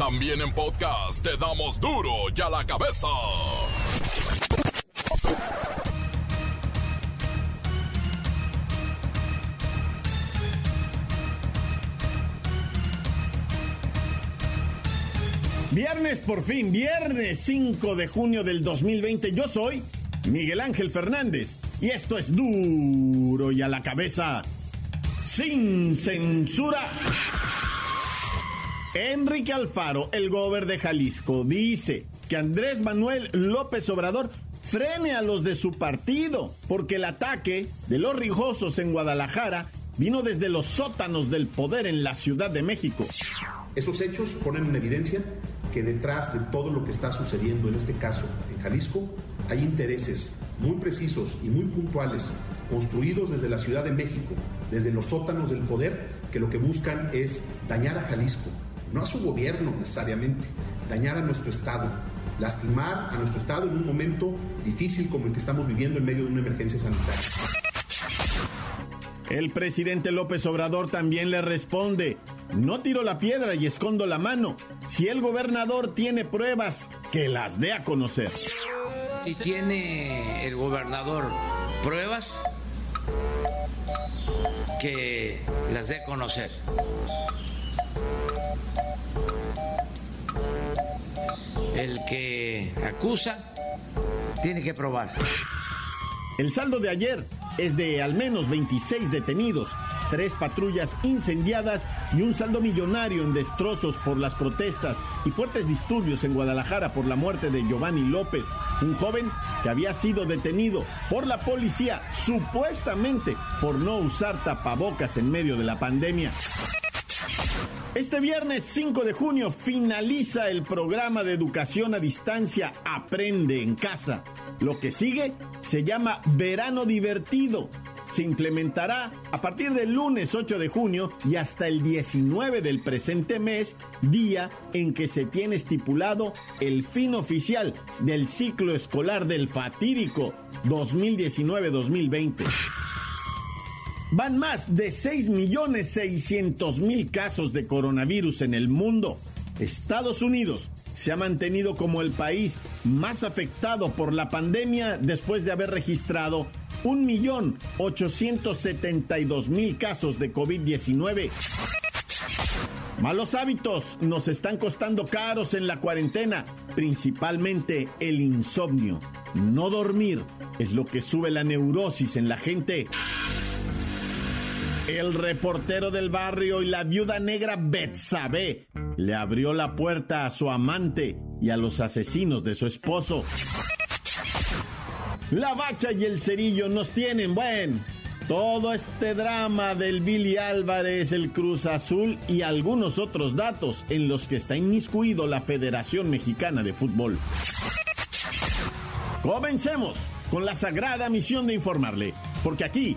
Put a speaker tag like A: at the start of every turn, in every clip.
A: También en podcast te damos duro y a la cabeza.
B: Viernes por fin, viernes 5 de junio del 2020. Yo soy Miguel Ángel Fernández y esto es duro y a la cabeza sin censura. Enrique Alfaro, el gober de Jalisco, dice que Andrés Manuel López Obrador frene a los de su partido, porque el ataque de los rijosos en Guadalajara vino desde los sótanos del poder en la Ciudad de México.
C: Esos hechos ponen en evidencia que detrás de todo lo que está sucediendo en este caso en Jalisco hay intereses muy precisos y muy puntuales construidos desde la Ciudad de México, desde los sótanos del poder, que lo que buscan es dañar a Jalisco, no a su gobierno necesariamente, dañar a nuestro Estado, lastimar a nuestro Estado en un momento difícil como el que estamos viviendo en medio de una emergencia sanitaria.
B: El presidente López Obrador también le responde, no tiro la piedra y escondo la mano. Si el gobernador tiene pruebas, que las dé a conocer.
D: Si tiene el gobernador pruebas, que las dé a conocer. El que acusa tiene que probar.
B: El saldo de ayer es de al menos 26 detenidos, tres patrullas incendiadas y un saldo millonario en destrozos por las protestas y fuertes disturbios en Guadalajara por la muerte de Giovanni López, un joven que había sido detenido por la policía supuestamente por no usar tapabocas en medio de la pandemia. Este viernes 5 de junio finaliza el programa de educación a distancia Aprende en casa. Lo que sigue se llama Verano Divertido. Se implementará a partir del lunes 8 de junio y hasta el 19 del presente mes, día en que se tiene estipulado el fin oficial del ciclo escolar del fatídico 2019-2020. Van más de 6.600.000 casos de coronavirus en el mundo. Estados Unidos se ha mantenido como el país más afectado por la pandemia después de haber registrado 1.872.000 casos de COVID-19. Malos hábitos nos están costando caros en la cuarentena, principalmente el insomnio. No dormir es lo que sube la neurosis en la gente. El reportero del barrio y la viuda negra Betsabe le abrió la puerta a su amante y a los asesinos de su esposo. La bacha y el cerillo nos tienen, buen. Todo este drama del Billy Álvarez, el Cruz Azul y algunos otros datos en los que está inmiscuido la Federación Mexicana de Fútbol. Comencemos con la sagrada misión de informarle, porque aquí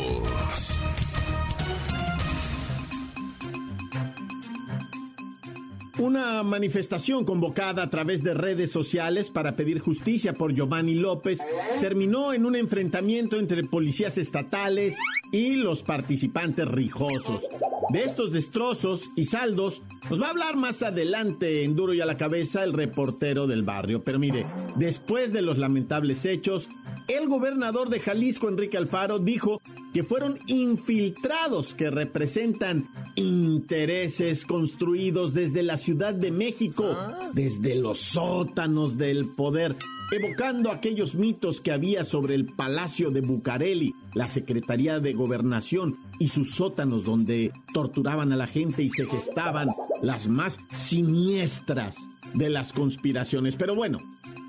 B: Una manifestación convocada a través de redes sociales para pedir justicia por Giovanni López terminó en un enfrentamiento entre policías estatales y los participantes rijosos. De estos destrozos y saldos nos va a hablar más adelante en Duro y a la cabeza el reportero del barrio. Pero mire, después de los lamentables hechos, el gobernador de Jalisco, Enrique Alfaro, dijo que fueron infiltrados que representan intereses construidos desde la Ciudad de México, desde los sótanos del poder, evocando aquellos mitos que había sobre el Palacio de Bucareli, la Secretaría de Gobernación y sus sótanos donde torturaban a la gente y se gestaban las más siniestras de las conspiraciones. Pero bueno,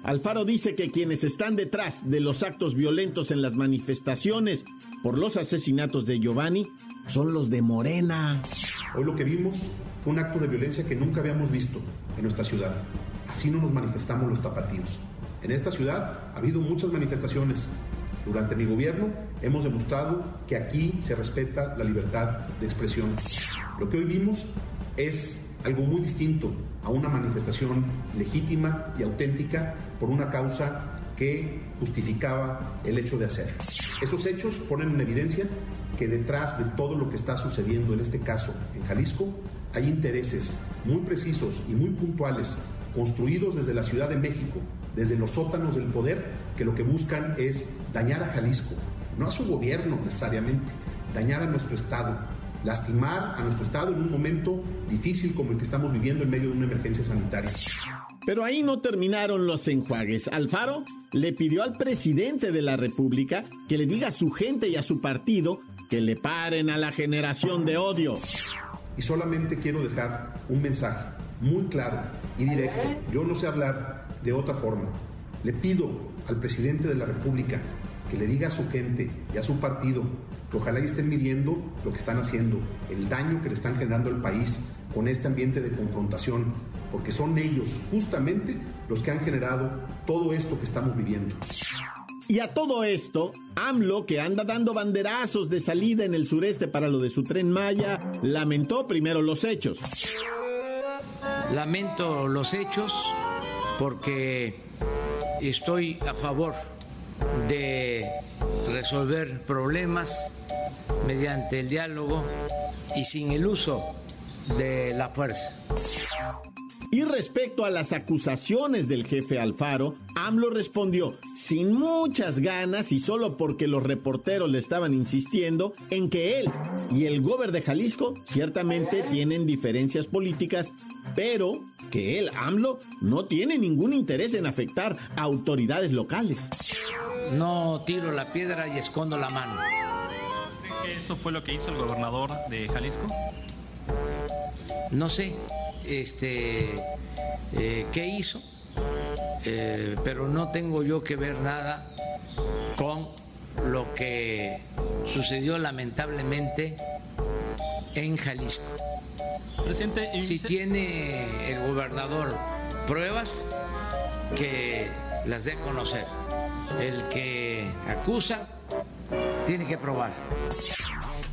B: Alfaro dice que quienes están detrás de los actos violentos en las manifestaciones por los asesinatos de Giovanni son los de Morena.
C: Hoy lo que vimos fue un acto de violencia que nunca habíamos visto en nuestra ciudad. Así no nos manifestamos los tapatíos. En esta ciudad ha habido muchas manifestaciones. Durante mi gobierno hemos demostrado que aquí se respeta la libertad de expresión. Lo que hoy vimos es algo muy distinto a una manifestación legítima y auténtica por una causa que justificaba el hecho de hacer. Esos hechos ponen en evidencia que detrás de todo lo que está sucediendo en este caso en Jalisco hay intereses muy precisos y muy puntuales construidos desde la Ciudad de México, desde los sótanos del poder, que lo que buscan es dañar a Jalisco, no a su gobierno necesariamente, dañar a nuestro Estado, lastimar a nuestro Estado en un momento difícil como el que estamos viviendo en medio de una emergencia sanitaria.
B: Pero ahí no terminaron los enjuagues. Alfaro le pidió al presidente de la República que le diga a su gente y a su partido que le paren a la generación de odio.
C: Y solamente quiero dejar un mensaje muy claro y directo. Yo no sé hablar de otra forma. Le pido al presidente de la República que le diga a su gente y a su partido que ojalá estén midiendo lo que están haciendo, el daño que le están generando al país con este ambiente de confrontación, porque son ellos justamente los que han generado todo esto que estamos viviendo.
B: Y a todo esto, AMLO, que anda dando banderazos de salida en el sureste para lo de su tren Maya, lamentó primero los hechos.
D: Lamento los hechos porque estoy a favor de resolver problemas mediante el diálogo y sin el uso de la fuerza.
B: Y respecto a las acusaciones del jefe Alfaro, AMLO respondió sin muchas ganas y solo porque los reporteros le estaban insistiendo en que él y el gobernador de Jalisco ciertamente tienen diferencias políticas, pero que él, AMLO, no tiene ningún interés en afectar a autoridades locales.
D: No tiro la piedra y escondo la mano.
E: ¿Cree que eso fue lo que hizo el gobernador de Jalisco?
D: No sé este, eh, qué hizo, eh, pero no tengo yo que ver nada con lo que sucedió lamentablemente en Jalisco.
E: Presidente,
D: si tiene el gobernador pruebas, que las dé a conocer. El que acusa tiene que probar.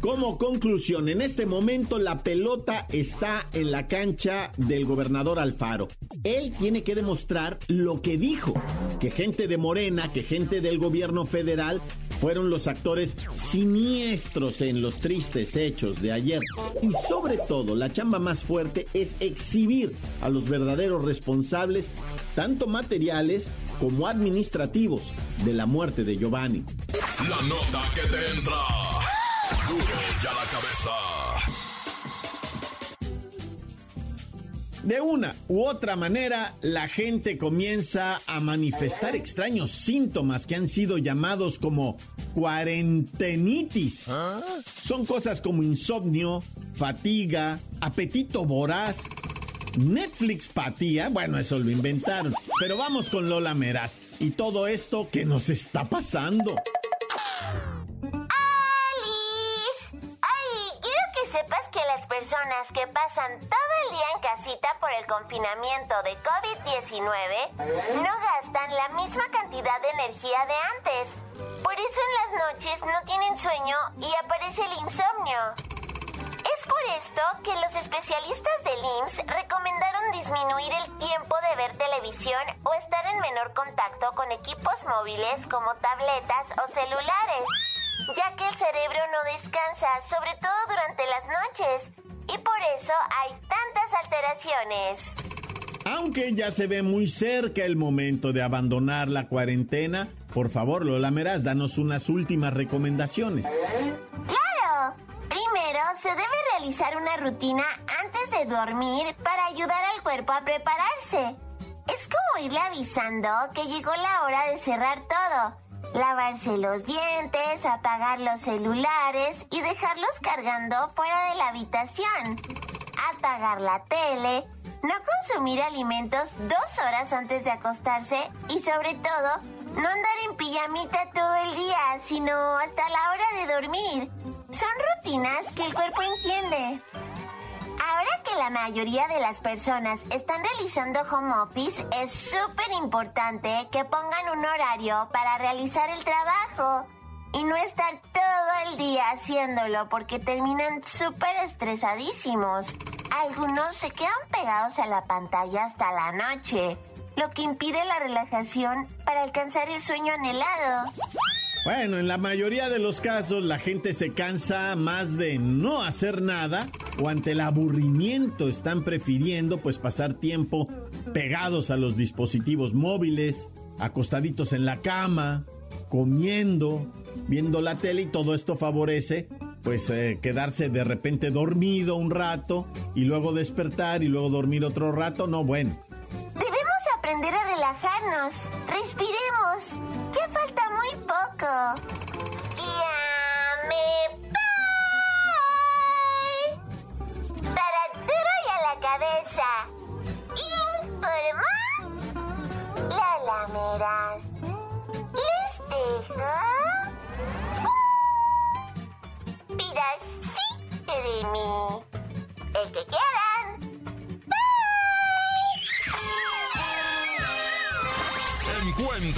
B: Como conclusión, en este momento la pelota está en la cancha del gobernador Alfaro. Él tiene que demostrar lo que dijo, que gente de Morena, que gente del gobierno federal fueron los actores siniestros en los tristes hechos de ayer. Y sobre todo, la chamba más fuerte es exhibir a los verdaderos responsables, tanto materiales como administrativos, de la muerte de Giovanni.
A: La nota que te entra. Duro ya la cabeza.
B: De una u otra manera, la gente comienza a manifestar extraños síntomas que han sido llamados como cuarentenitis. Son cosas como insomnio, fatiga, apetito voraz, Netflix patía, bueno, eso lo inventaron. Pero vamos con Lola Meraz y todo esto que nos está pasando.
F: Personas que pasan todo el día en casita por el confinamiento de COVID-19 no gastan la misma cantidad de energía de antes. Por eso en las noches no tienen sueño y aparece el insomnio. Es por esto que los especialistas del IMSS recomendaron disminuir el tiempo de ver televisión o estar en menor contacto con equipos móviles como tabletas o celulares, ya que el cerebro no descansa, sobre todo durante las noches, y por eso hay tantas alteraciones.
B: Aunque ya se ve muy cerca el momento de abandonar la cuarentena, por favor, Lola Meraz, danos unas últimas recomendaciones.
F: ¡Claro! Primero, se debe realizar una rutina antes de dormir para ayudar al cuerpo a prepararse. Es como irle avisando que llegó la hora de cerrar todo lavarse los dientes, apagar los celulares y dejarlos cargando fuera de la habitación, apagar la tele, no consumir alimentos dos horas antes de acostarse y sobre todo no andar en pijamita todo el día, sino hasta la hora de dormir. Son rutinas que el cuerpo entiende. Ahora que la mayoría de las personas están realizando home office, es súper importante que pongan un horario para realizar el trabajo y no estar todo el día haciéndolo porque terminan súper estresadísimos. Algunos se quedan pegados a la pantalla hasta la noche, lo que impide la relajación para alcanzar el sueño anhelado.
B: Bueno, en la mayoría de los casos la gente se cansa más de no hacer nada o ante el aburrimiento están prefiriendo pues pasar tiempo pegados a los dispositivos móviles, acostaditos en la cama, comiendo, viendo la tele y todo esto favorece pues eh, quedarse de repente dormido un rato y luego despertar y luego dormir otro rato, no bueno.
F: Aprender relajarnos. Respiremos. Ya falta muy poco. Ya me voy. Para duro y a la cabeza. Informa. La lameras. Les dejo. Un pedacito de mí. El que quieran.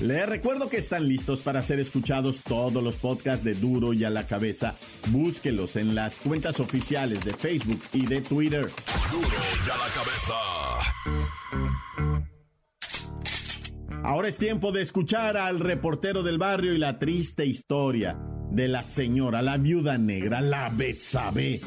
B: Les recuerdo que están listos para ser escuchados todos los podcasts de Duro y a la cabeza. Búsquelos en las cuentas oficiales de Facebook y de Twitter.
A: Duro y a la cabeza.
B: Ahora es tiempo de escuchar al reportero del barrio y la triste historia de la señora, la viuda negra, la Betsabe.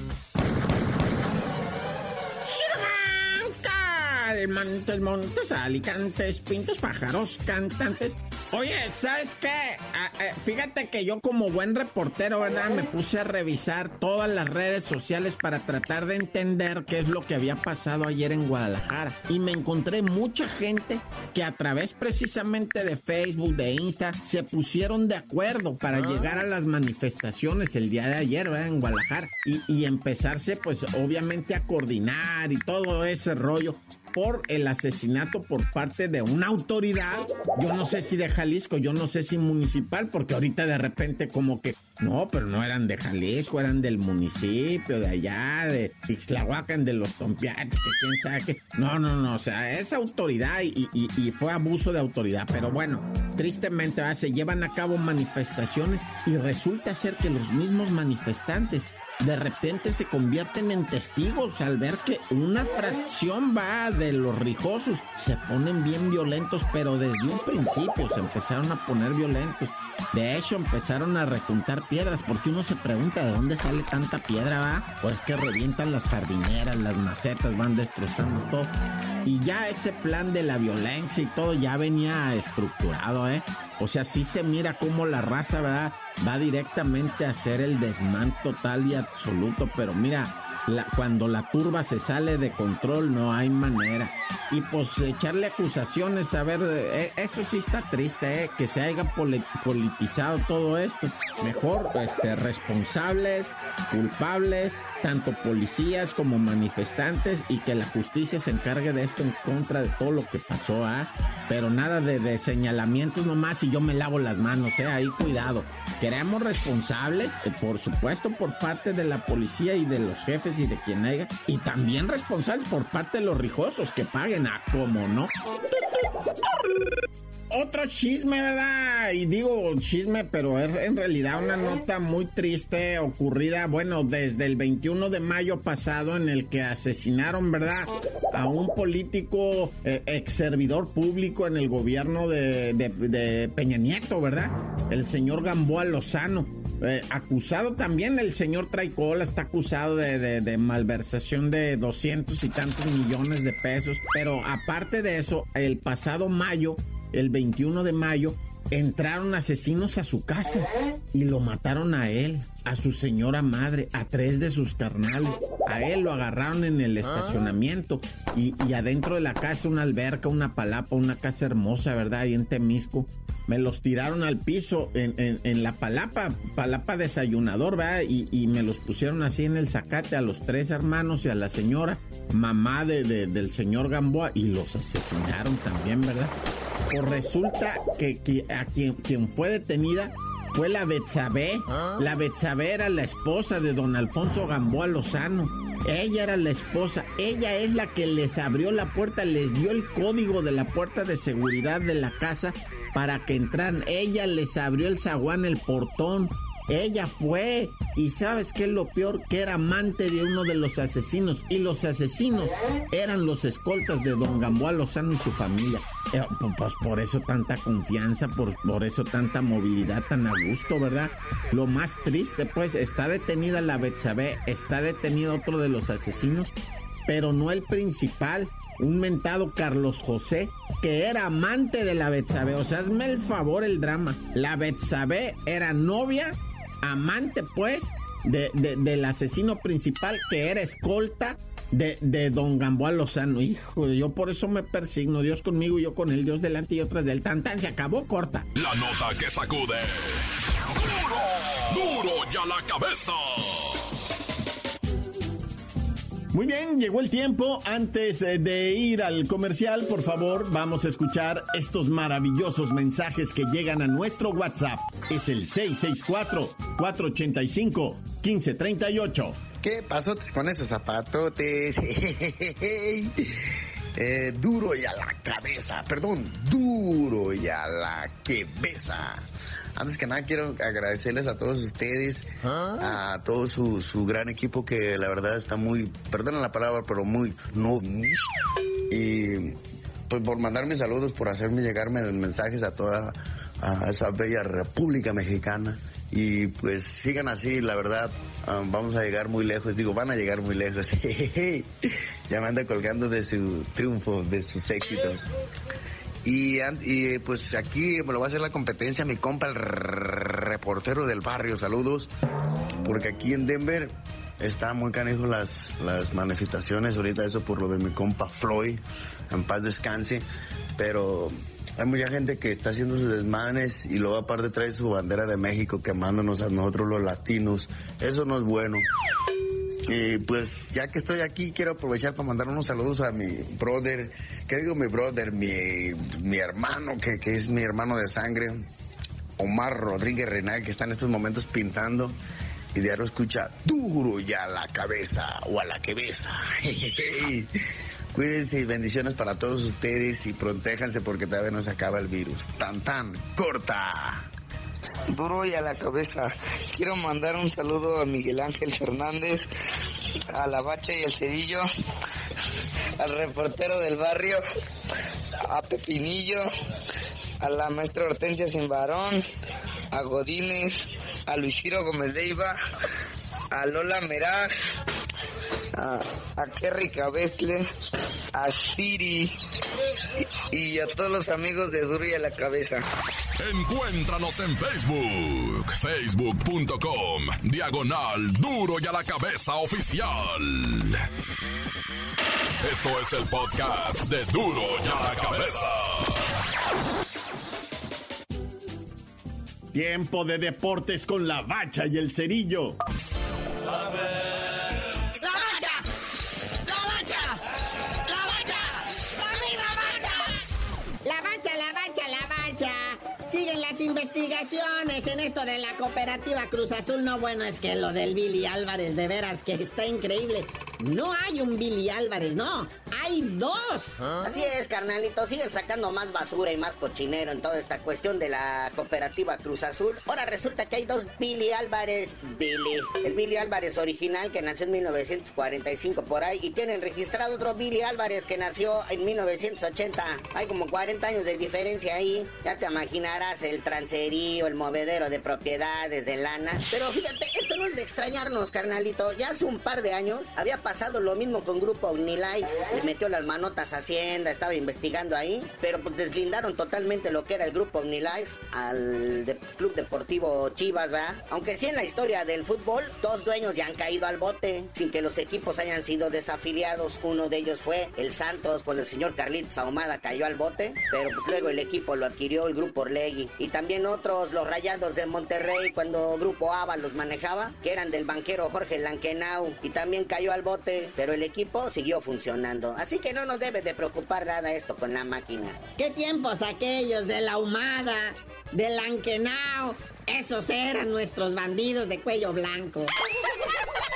G: Montes, montes, alicantes, pintos, pájaros, cantantes. Oye, ¿sabes qué? Ah, eh, fíjate que yo como buen reportero, ¿verdad? Me puse a revisar todas las redes sociales para tratar de entender qué es lo que había pasado ayer en Guadalajara. Y me encontré mucha gente que a través precisamente de Facebook, de Insta, se pusieron de acuerdo para llegar a las manifestaciones el día de ayer, ¿verdad? En Guadalajara. Y, y empezarse, pues, obviamente a coordinar y todo ese rollo por el asesinato por parte de una autoridad, yo no sé si de Jalisco, yo no sé si municipal, porque ahorita de repente como que, no, pero no eran de Jalisco, eran del municipio, de allá, de Ixtlahuacan, de los Tompiates, que quién sabe qué. No, no, no, o sea, es autoridad y, y- y fue abuso de autoridad, pero bueno, tristemente se llevan a cabo manifestaciones y resulta ser que los mismos manifestantes de repente se convierten en testigos al ver que una fracción va de los rijosos. Se ponen bien violentos, pero desde un principio se empezaron a poner violentos. De hecho, empezaron a rejuntar piedras, porque uno se pregunta de dónde sale tanta piedra, va. Pues que revientan las jardineras, las macetas, van destrozando todo. Y ya ese plan de la violencia y todo ya venía estructurado, ¿eh? O sea, sí se mira cómo la raza, ¿verdad? Va directamente a hacer el desmán total y absoluto, pero mira, la- cuando la turba se sale de control no hay manera. Y pues echarle acusaciones, a ver, eh, eso sí está triste, ¿eh? Que se haya poli- politizado todo esto. Mejor, este, responsables, culpables, tanto policías como manifestantes y que la justicia se encargue de esto en contra de todo lo que pasó, ¿ah? Pero nada de, señalamientos nomás y yo me lavo las manos, ¿eh? Ahí cuidado. Queremos responsables, eh, por supuesto, por parte de la policía y de los jefes y de quien haya. Y también responsables por parte de los rijosos que paguen, a como no. Otro chisme, ¿verdad? Y digo chisme, pero es en realidad una nota muy triste ocurrida, bueno, desde el 21 de mayo pasado en el que asesinaron, ¿verdad? A un político eh, ex servidor público en el gobierno de, Peña Nieto, ¿verdad? El señor Gamboa Lozano. Eh, acusado también, el señor Traicola está acusado de malversación de 200 y tantos millones de pesos. Pero aparte de eso, el pasado mayo, el 21 de mayo, entraron asesinos a su casa y lo mataron a él. a su señora madre, a tres de sus carnales. A él lo agarraron en el estacionamiento y, y adentro de la casa una alberca, una palapa, una casa hermosa, ¿verdad? Ahí en Temisco me los tiraron al piso en, la palapa, palapa desayunador, ¿verdad? Y, me los pusieron así en el zacate a los tres hermanos y a la señora, mamá de, del señor Gamboa, y los asesinaron también, ¿verdad? Pues resulta que, a quien, quien fue detenida fue la Betsabé. ¿Ah? La Betsabé era la esposa de don Alfonso Gamboa Lozano. Ella era la esposa, ella es la que les abrió la puerta, les dio el código de la puerta de seguridad de la casa para que entraran. Ella les abrió el zaguán, el portón. Ella fue. Y sabes qué es lo peor? Que era amante de uno de los asesinos. Y los asesinos eran los escoltas de don Gamboa Lozano y su familia. Eh, pues por eso tanta confianza, por, por eso tanta movilidad tan a gusto, ¿verdad? Lo más triste, pues, está detenida la Betsabé, está detenido otro de los asesinos pero no el principal, un mentado Carlos José, que era amante de la Betsabe. O sea, hazme el favor el drama. La Betsabe era novia, amante pues, de, del asesino principal, que era escolta de, de, don Gamboa Lozano. Hijo, yo por eso me persigno. Dios conmigo yo con él. Dios delante y otras del tan tan. Se acabó corta.
A: La nota que sacude. Duro, duro ya la cabeza.
B: Muy bien, llegó el tiempo. Antes eh, de ir al comercial, por favor, vamos a escuchar estos maravillosos mensajes que llegan a nuestro WhatsApp. Es el 664-485-1538.
H: ¿Qué pasotes con esos zapatotes? Eh, duro y a la cabeza, perdón, duro y a la cabeza. Antes que nada quiero agradecerles a todos ustedes, ¿Ah? a todo su, su, gran equipo que la verdad está muy, perdonen la palabra, pero muy no y pues por mandarme saludos, por hacerme llegarme mensajes a toda a esa bella República Mexicana y pues sigan así, la verdad, ah, vamos a llegar muy lejos, digo, van a llegar muy lejos. ya me anda colgando de su triunfo, de sus éxitos. Y, y, pues aquí me lo va a hacer la competencia mi compa, el reportero del barrio. Saludos. Porque aquí en Denver está muy canijo las, las manifestaciones. Ahorita eso por lo de mi compa Floyd. En paz descanse. Pero hay mucha gente que está haciendo sus desmanes y luego aparte trae su bandera de México quemándonos a nosotros los latinos. Eso no es bueno. Y pues ya que estoy aquí, quiero aprovechar para mandar unos saludos a mi brother, ¿qué digo mi brother? Mi, mi hermano, que, que es mi hermano de sangre, Omar Rodríguez Renal, que está en estos momentos pintando y diario escucha duro ya a la cabeza o a la cabeza. Cuídense y bendiciones para todos ustedes y protéjanse porque todavía no se acaba el virus. Tan tan, corta
I: duro y a la cabeza. Quiero mandar un saludo a Miguel Ángel Fernández, a la Bacha y el Cedillo, al reportero del barrio, a Pepinillo, a la maestra Hortensia Simbarón, a Godínez, a Luisiro Gómez Leiva, a Lola Meraz, a, Kerry Cabezle, a Siri y, a todos los amigos de Duro y a la Cabeza.
A: Encuéntranos en Facebook, facebook.com, diagonal Duro y a la Cabeza Oficial. Esto es el podcast de Duro y a la Cabeza.
B: Tiempo de deportes con la bacha y el cerillo.
J: Investigaciones en esto de la cooperativa Cruz Azul. No, bueno, es que lo del Billy Álvarez, de veras que está increíble. No hay un Billy Álvarez, no. Hay dos.
K: Así es, carnalito. Siguen sacando más basura y más cochinero en toda esta cuestión de la cooperativa Cruz Azul. Ahora resulta que hay dos Billy Álvarez. Billy. El Billy Álvarez original que nació en 1945 por ahí. Y tienen registrado otro Billy Álvarez que nació en 1980. Hay como 40 años de diferencia ahí. Ya te imaginarás el transerío, el movedero de propiedades, de lana. Pero fíjate, esto no es de extrañarnos, carnalito. Ya hace un par de años había pasado lo mismo con Grupo Unilife. Metió las manotas a Hacienda, estaba investigando ahí, pero pues deslindaron totalmente lo que era el grupo OmniLife al Club Deportivo Chivas, ¿verdad? Aunque sí en la historia del fútbol, dos dueños ya han caído al bote sin que los equipos hayan sido desafiliados. Uno de ellos fue el Santos, cuando el señor Carlitos Ahumada cayó al bote, pero pues luego el equipo lo adquirió el grupo Orlegui. Y también otros, los Rayados de Monterrey, cuando Grupo Ava los manejaba, que eran del banquero Jorge Lankenau, y también cayó al bote, pero el equipo siguió funcionando. Así que no nos debe de preocupar nada esto con la máquina.
J: ¿Qué tiempos aquellos de la Ahumada, de Lankenau? Esos eran nuestros bandidos de cuello blanco.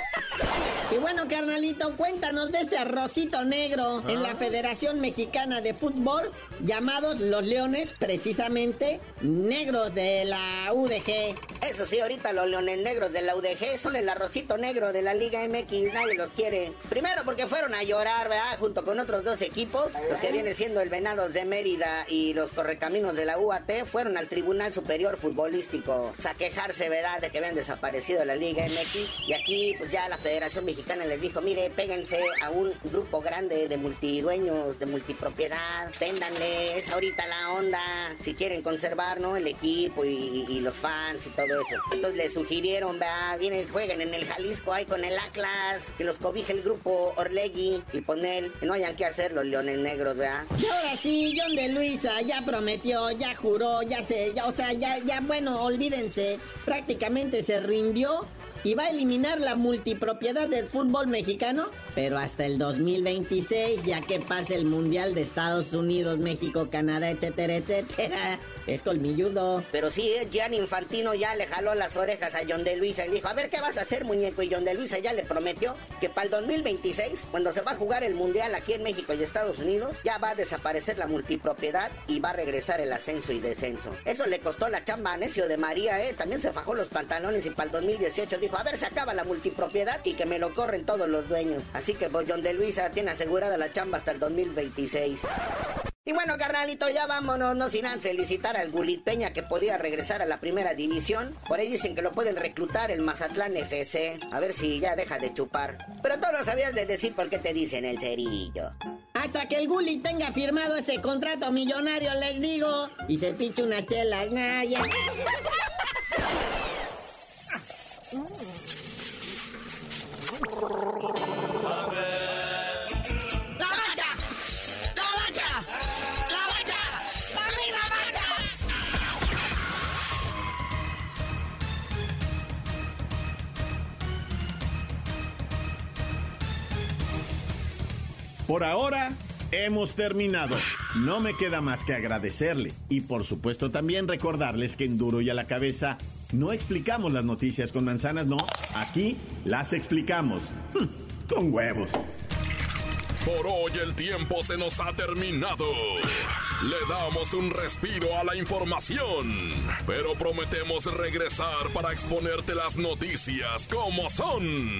J: Y bueno, carnalito, cuéntanos de este arrocito negro en la Federación Mexicana de Fútbol, llamados los Leones, precisamente negros de la UDG.
K: Eso sí, ahorita los Leones Negros de la UDG son el arrocito negro de la Liga MX, nadie los quiere. Primero porque fueron a llorar, ¿verdad? Junto con otros dos equipos, lo que viene siendo el Venados de Mérida y los Correcaminos de la UAT, fueron al Tribunal Superior Futbolístico a quejarse, ¿verdad?, de que habían desaparecido la Liga MX. Y aquí, pues ya la Federación Mexicana les dijo, mire, péguense a un grupo grande de multidueños, de multipropiedad, véndanles ahorita la onda, si quieren conservar, ¿no? El equipo y, los fans y todo eso. Entonces les sugirieron, vea, vienen, jueguen en el Jalisco ahí con el Atlas, que los cobije el grupo Orlegui y él, que no hayan que hacer los leones negros, vea.
J: Y ahora sí, John de Luisa ya prometió, ya juró, ya se, ya, o sea, ya, ya, bueno, olvídense, prácticamente se rindió y va a eliminar la multipropiedad del fútbol mexicano, pero hasta el 2026, ya que pase el Mundial de Estados Unidos, México, Canadá, etcétera, etcétera. Es colmilludo.
K: Pero sí, Gian Infantino ya le jaló las orejas a John de Luisa y dijo, a ver qué vas a hacer, muñeco. Y John de Luisa ya le prometió que para el 2026, cuando se va a jugar el Mundial aquí en México y Estados Unidos, ya va a desaparecer la multipropiedad y va a regresar el ascenso y descenso. Eso le costó la chamba a Necio de María, ¿eh? También se fajó los pantalones y para el 2018 dijo, a ver, se acaba la multipropiedad y que me lo corren todos los dueños. Así que pues John de Luisa tiene asegurada la chamba hasta el 2026. Y bueno, carnalito, ya vámonos, no sin antes felicitar al Gulit Peña que podía regresar a la primera división. Por ahí dicen que lo pueden reclutar el Mazatlán FC. A ver si ya deja de chupar. Pero tú no sabías de decir por qué te dicen el cerillo.
J: Hasta que el Gulit tenga firmado ese contrato millonario, les digo. Y se pinche unas chelas, naya.
B: Por ahora, hemos terminado. No me queda más que agradecerle y por supuesto también recordarles que en Duro y a la cabeza no explicamos las noticias con manzanas, no. Aquí las explicamos hm, con huevos.
A: Por hoy el tiempo se nos ha terminado. Le damos un respiro a la información, pero prometemos regresar para exponerte las noticias como son.